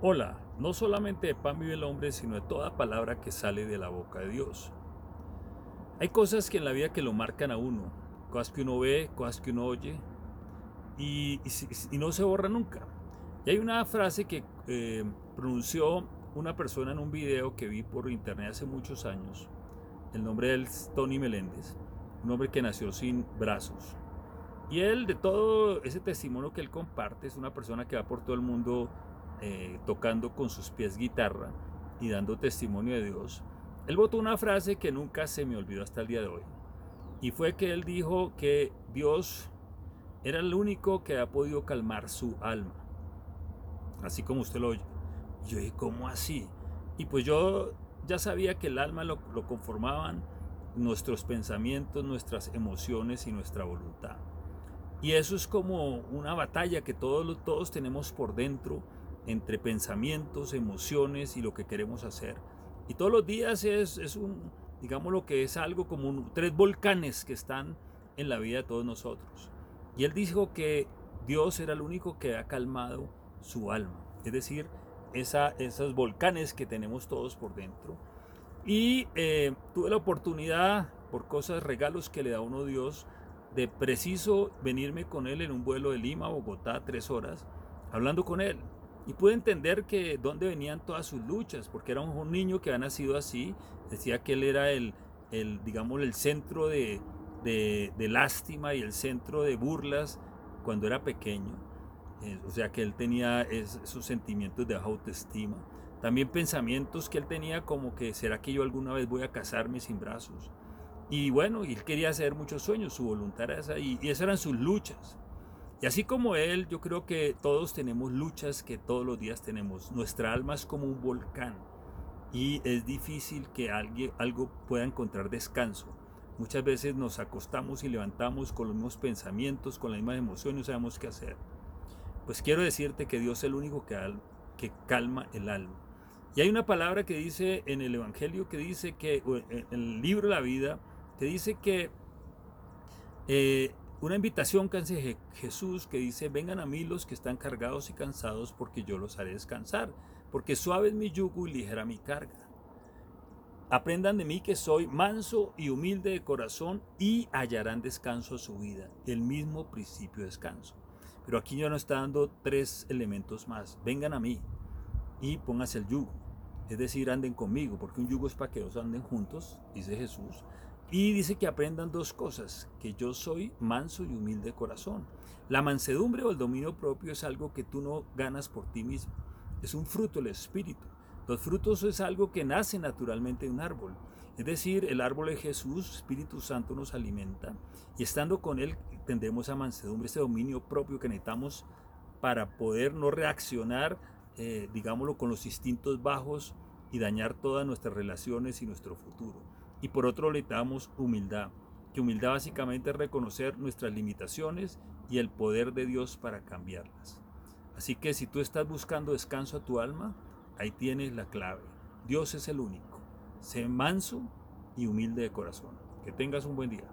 Hola, no solamente de pan vive el hombre, sino de toda palabra que sale de la boca de Dios. Hay cosas que en la vida que lo marcan a uno, cosas que uno ve, cosas que uno oye, y, no se borra nunca. Y hay una frase que eh, pronunció una persona en un video que vi por internet hace muchos años. El nombre es Tony Meléndez, un hombre que nació sin brazos. Y él, de todo ese testimonio que él comparte, es una persona que va por todo el mundo eh, tocando con sus pies guitarra y dando testimonio de Dios, él votó una frase que nunca se me olvidó hasta el día de hoy. Y fue que él dijo que Dios era el único que ha podido calmar su alma. Así como usted lo oye. Yo dije, ¿cómo así? Y pues yo ya sabía que el alma lo, lo conformaban nuestros pensamientos, nuestras emociones y nuestra voluntad. Y eso es como una batalla que todos, todos tenemos por dentro entre pensamientos, emociones y lo que queremos hacer. Y todos los días es, es un, digamos lo que es algo como tres volcanes que están en la vida de todos nosotros. Y él dijo que Dios era el único que ha calmado su alma, es decir, esa, esos volcanes que tenemos todos por dentro. Y eh, tuve la oportunidad, por cosas, regalos que le da uno Dios, de preciso venirme con él en un vuelo de Lima a Bogotá, tres horas, hablando con él. Y pude entender que dónde venían todas sus luchas, porque era un, niño que había nacido así, decía que él era el, el digamos, el centro de, de, lástima y el centro de burlas cuando era pequeño. Eh, o sea que él tenía esos sentimientos de autoestima. También pensamientos que él tenía como que, ¿será que yo alguna vez voy a casarme sin brazos? Y bueno, él quería hacer muchos sueños, su voluntad era esa, y esas eran sus luchas. Y así como él, yo creo que todos tenemos luchas que todos los días tenemos. Nuestra alma es como un volcán y es difícil que alguien, algo pueda encontrar descanso. Muchas veces nos acostamos y levantamos con los mismos pensamientos, con la misma emoción y no sabemos qué hacer. Pues quiero decirte que Dios es el único que, que calma el alma. Y hay una palabra que dice en el Evangelio que dice que, en el libro la vida, que dice que eh, una invitación que hace Jesús que dice, vengan a mí los que están cargados y cansados porque yo los haré descansar, porque suave es mi yugo y ligera mi carga. Aprendan de mí que soy manso y humilde de corazón y hallarán descanso a su vida, el mismo principio de descanso. Pero aquí ya nos está dando tres elementos más. Vengan a mí y pónganse el yugo. Es decir, anden conmigo, porque un yugo es para que dos anden juntos, dice Jesús. Y dice que aprendan dos cosas, que yo soy manso y humilde de corazón. La mansedumbre o el dominio propio es algo que tú no ganas por ti mismo, es un fruto del Espíritu. Los frutos es algo que nace naturalmente de un árbol. Es decir, el árbol de Jesús, Espíritu Santo nos alimenta y estando con Él tendremos a mansedumbre, ese dominio propio que necesitamos para poder no reaccionar, eh, digámoslo, con los instintos bajos y dañar todas nuestras relaciones y nuestro futuro. Y por otro le damos humildad, que humildad básicamente es reconocer nuestras limitaciones y el poder de Dios para cambiarlas. Así que si tú estás buscando descanso a tu alma, ahí tienes la clave. Dios es el único. Sé manso y humilde de corazón. Que tengas un buen día.